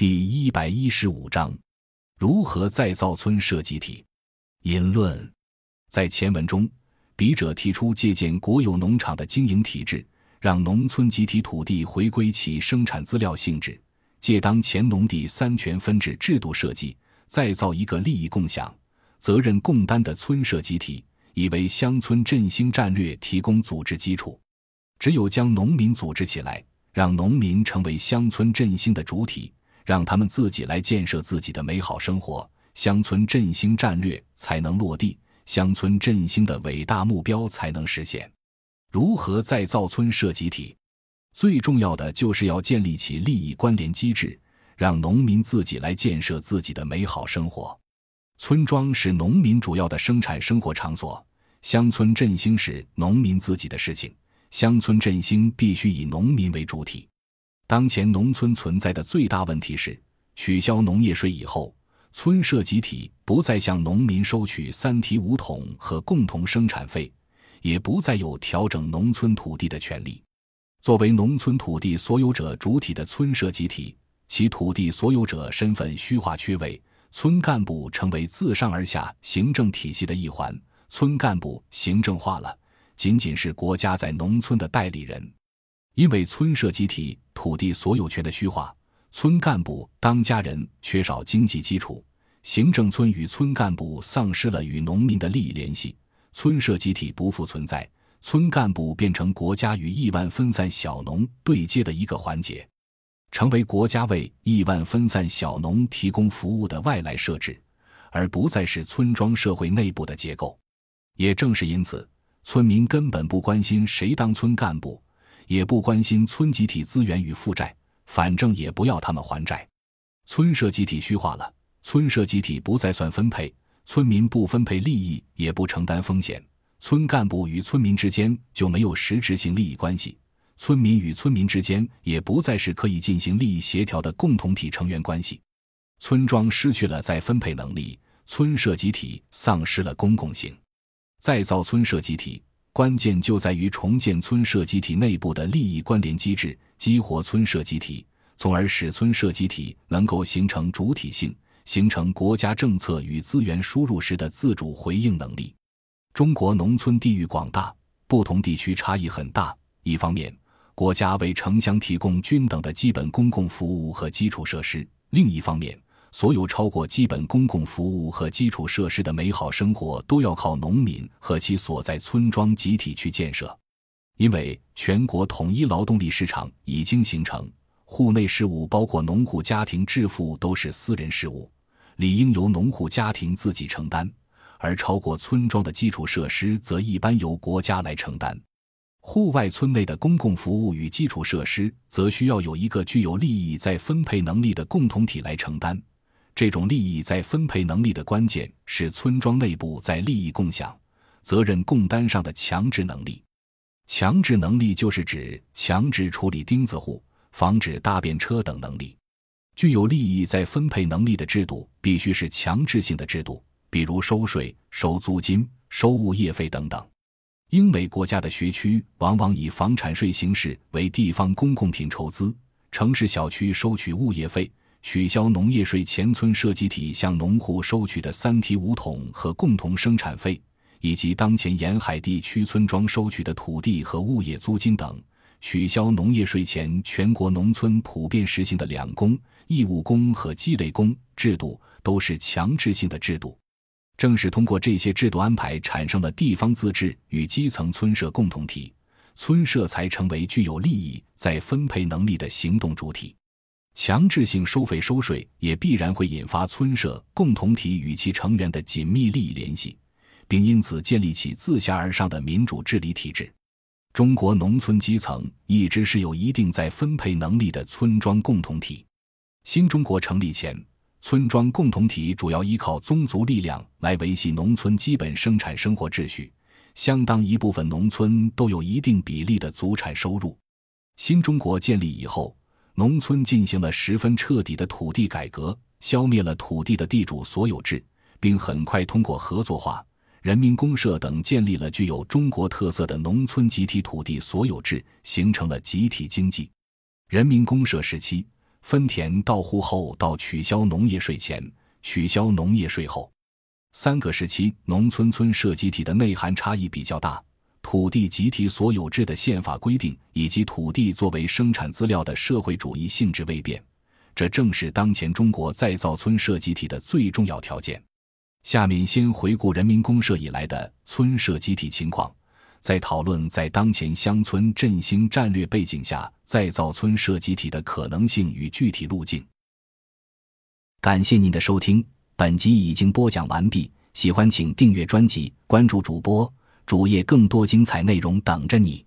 第一百一十五章：如何再造村社集体？引论在前文中，笔者提出借鉴国有农场的经营体制，让农村集体土地回归其生产资料性质，借当前农地三权分置制度设计，再造一个利益共享、责任共担的村社集体，以为乡村振兴战略提供组织基础。只有将农民组织起来。让农民成为乡村振兴的主体，让他们自己来建设自己的美好生活，乡村振兴战略才能落地，乡村振兴的伟大目标才能实现。如何再造村社集体？最重要的就是要建立起利益关联机制，让农民自己来建设自己的美好生活。村庄是农民主要的生产生活场所，乡村振兴是农民自己的事情。乡村振兴必须以农民为主体。当前农村存在的最大问题是，取消农业税以后，村社集体不再向农民收取三提五统和共同生产费，也不再有调整农村土地的权利。作为农村土地所有者主体的村社集体，其土地所有者身份虚化缺位，村干部成为自上而下行政体系的一环，村干部行政化了。仅仅是国家在农村的代理人，因为村社集体土地所有权的虚化，村干部当家人缺少经济基础，行政村与村干部丧失了与农民的利益联系，村社集体不复存在，村干部变成国家与亿万分散小农对接的一个环节，成为国家为亿万分散小农提供服务的外来设置，而不再是村庄社会内部的结构。也正是因此。村民根本不关心谁当村干部，也不关心村集体资源与负债，反正也不要他们还债。村社集体虚化了，村社集体不再算分配，村民不分配利益，也不承担风险，村干部与村民之间就没有实质性利益关系，村民与村民之间也不再是可以进行利益协调的共同体成员关系。村庄失去了再分配能力，村社集体丧失了公共性。再造村社集体，关键就在于重建村社集体内部的利益关联机制，激活村社集体，从而使村社集体能够形成主体性，形成国家政策与资源输入时的自主回应能力。中国农村地域广大，不同地区差异很大。一方面，国家为城乡提供均等的基本公共服务和基础设施；另一方面，所有超过基本公共服务和基础设施的美好生活，都要靠农民和其所在村庄集体去建设。因为全国统一劳动力市场已经形成，户内事务包括农户家庭致富都是私人事务，理应由农户家庭自己承担；而超过村庄的基础设施，则一般由国家来承担。户外村内的公共服务与基础设施，则需要有一个具有利益再分配能力的共同体来承担。这种利益再分配能力的关键是村庄内部在利益共享、责任共担上的强制能力。强制能力就是指强制处理钉子户、防止大便车等能力。具有利益再分配能力的制度必须是强制性的制度，比如收税、收租金、收物业费等等。英美国家的学区往往以房产税形式为地方公共品筹资，城市小区收取物业费。取消农业税前，村社集体向农户收取的三提五统和共同生产费，以及当前沿海地区村庄收取的土地和物业租金等；取消农业税前，全国农村普遍实行的两工、义务工和积累工制度，都是强制性的制度。正是通过这些制度安排，产生了地方自治与基层村社共同体，村社才成为具有利益再分配能力的行动主体。强制性收费收税也必然会引发村社共同体与其成员的紧密利益联系，并因此建立起自下而上的民主治理体制。中国农村基层一直是有一定在分配能力的村庄共同体。新中国成立前，村庄共同体主要依靠宗族力量来维系农村基本生产生活秩序，相当一部分农村都有一定比例的祖产收入。新中国建立以后。农村进行了十分彻底的土地改革，消灭了土地的地主所有制，并很快通过合作化、人民公社等建立了具有中国特色的农村集体土地所有制，形成了集体经济。人民公社时期，分田到户后到取消农业税前、取消农业税后，三个时期农村村社集体的内涵差异比较大。土地集体所有制的宪法规定以及土地作为生产资料的社会主义性质未变，这正是当前中国再造村社集体的最重要条件。下面先回顾人民公社以来的村社集体情况，再讨论在当前乡村振兴战略背景下再造村社集体的可能性与具体路径。感谢您的收听，本集已经播讲完毕。喜欢请订阅专辑，关注主播主页，更多精彩内容等着你。